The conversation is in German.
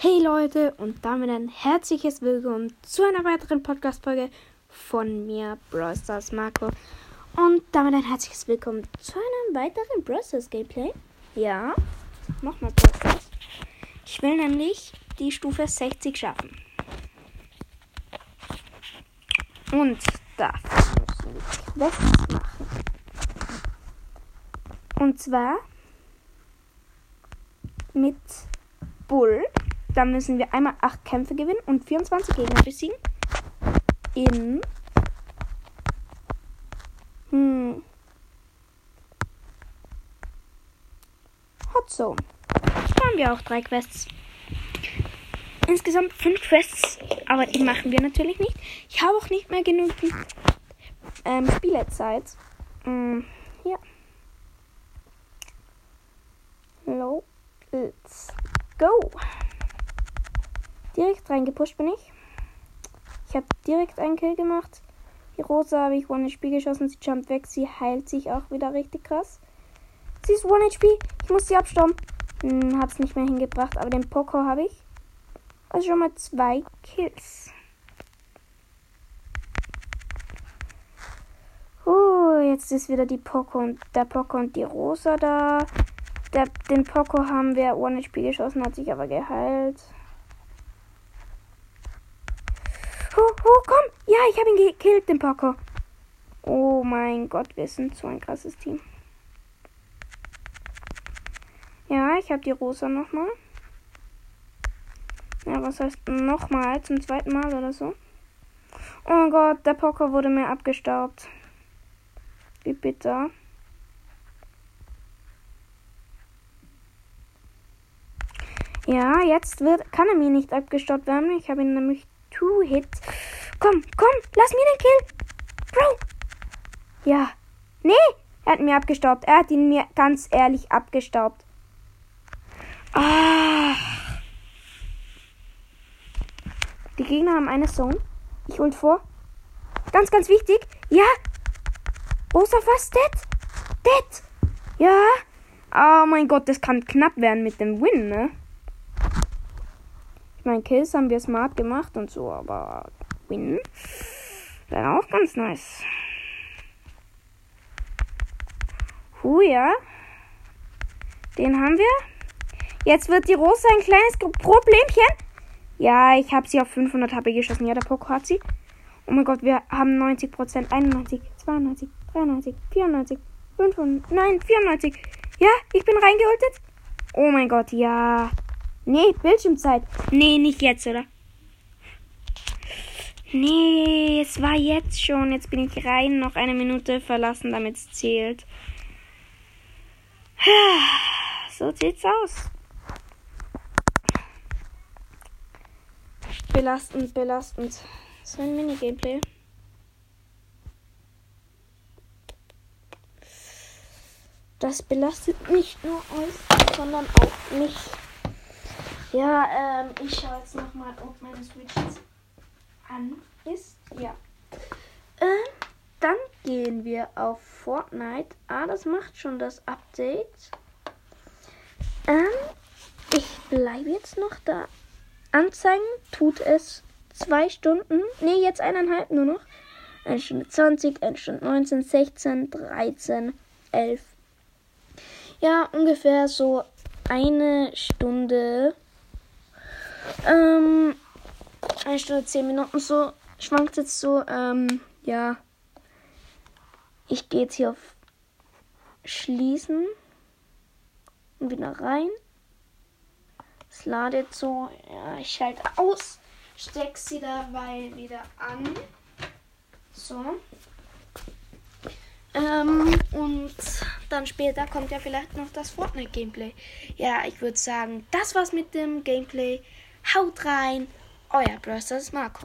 Hey Leute und damit ein herzliches Willkommen zu einer weiteren Podcast-Folge von mir, Brawl Stars Marco. Und damit ein herzliches Willkommen zu einem weiteren Brawl Stars Gameplay. Ja, nochmal Brawl Stars. Ich will nämlich die Stufe 60 schaffen. Und dafür müssen wir Quests machen. Und zwar mit Bull. Da müssen wir einmal 8 Kämpfe gewinnen und 24 Gegner besiegen. In. Hm. Hot Zone. Da haben wir auch drei Quests. Insgesamt fünf Quests, aber die machen wir natürlich nicht. Ich habe auch nicht mehr genug ähm, Spielerzeit. Ähm, ja. Let's go. Direkt reingepusht bin ich. Ich habe direkt einen Kill gemacht. Die Rosa habe ich One HP geschossen. Sie jumpt weg. Sie heilt sich auch wieder richtig krass. Sie ist One HP. Ich muss sie abstauben. Hm, hab's nicht mehr hingebracht. Aber den Poco habe ich. Also schon mal zwei Kills. Uh, jetzt ist wieder die Poco und der Poco und die Rosa da. Der, den Poco haben wir ohne Spiel geschossen, hat sich aber geheilt. Oh, oh, komm! Ja, ich habe ihn gekillt, den Poco. Oh mein Gott, wir sind so ein krasses Team. Ja, ich habe die Rosa nochmal. Ja, was heißt nochmal? Zum zweiten Mal oder so. Oh Gott, der Poco wurde mir abgestaubt. Wie bitter. Ja, jetzt wird, kann er mir nicht abgestoppt werden. Ich habe ihn nämlich two hit. Komm, komm, lass mir den Kill. Bro. Ja. Nee, er hat mir abgestaubt. Er hat ihn mir ganz ehrlich abgestaubt. Ah. Die Gegner haben eine Zone. Ich ult vor. Ganz, ganz wichtig. Ja. Rosa fast dead. Dead. Ja. Oh mein Gott, das kann knapp werden mit dem Win, ne? meine, Kills haben wir smart gemacht und so, aber Win wäre auch ganz nice. Huh, ja. Den haben wir. Jetzt wird die Rose ein kleines Problemchen. Ja, ich habe sie auf 500 HP geschossen. Ja, der Poco hat sie. Oh mein Gott, wir haben 90%, 91, 92, 93, 94, 500, nein, 94. Ja, ich bin reingeultet. Oh mein Gott, ja. Nee, Bildschirmzeit. Nee, nicht jetzt, oder? Nee, es war jetzt schon. Jetzt bin ich rein. Noch eine Minute verlassen, damit es zählt. So sieht's aus. Belastend, belastend. So ein Mini-Gameplay. Das belastet nicht nur euch, sondern auch mich. Ja, ähm, ich schaue jetzt nochmal, ob meine Switch jetzt an ist. Ja. Ähm, dann gehen wir auf Fortnite. Ah, das macht schon das Update. Ähm, ich bleibe jetzt noch da. Anzeigen tut es zwei Stunden. Ne, jetzt eineinhalb nur noch. 1 Stunde 20, 1 Stunde 19, 16, 13, 11. Ja, ungefähr so eine Stunde ähm, eine Stunde, zehn Minuten so. Schwankt jetzt so, ähm, ja. Ich gehe jetzt hier auf Schließen und wieder rein. Es ladet so. Ja, ich schalte aus. Steck sie dabei wieder an. So. Ähm, und dann später kommt ja vielleicht noch das Fortnite-Gameplay. Ja, ich würde sagen, das war's mit dem Gameplay. Haut rein, euer Brosters Marco.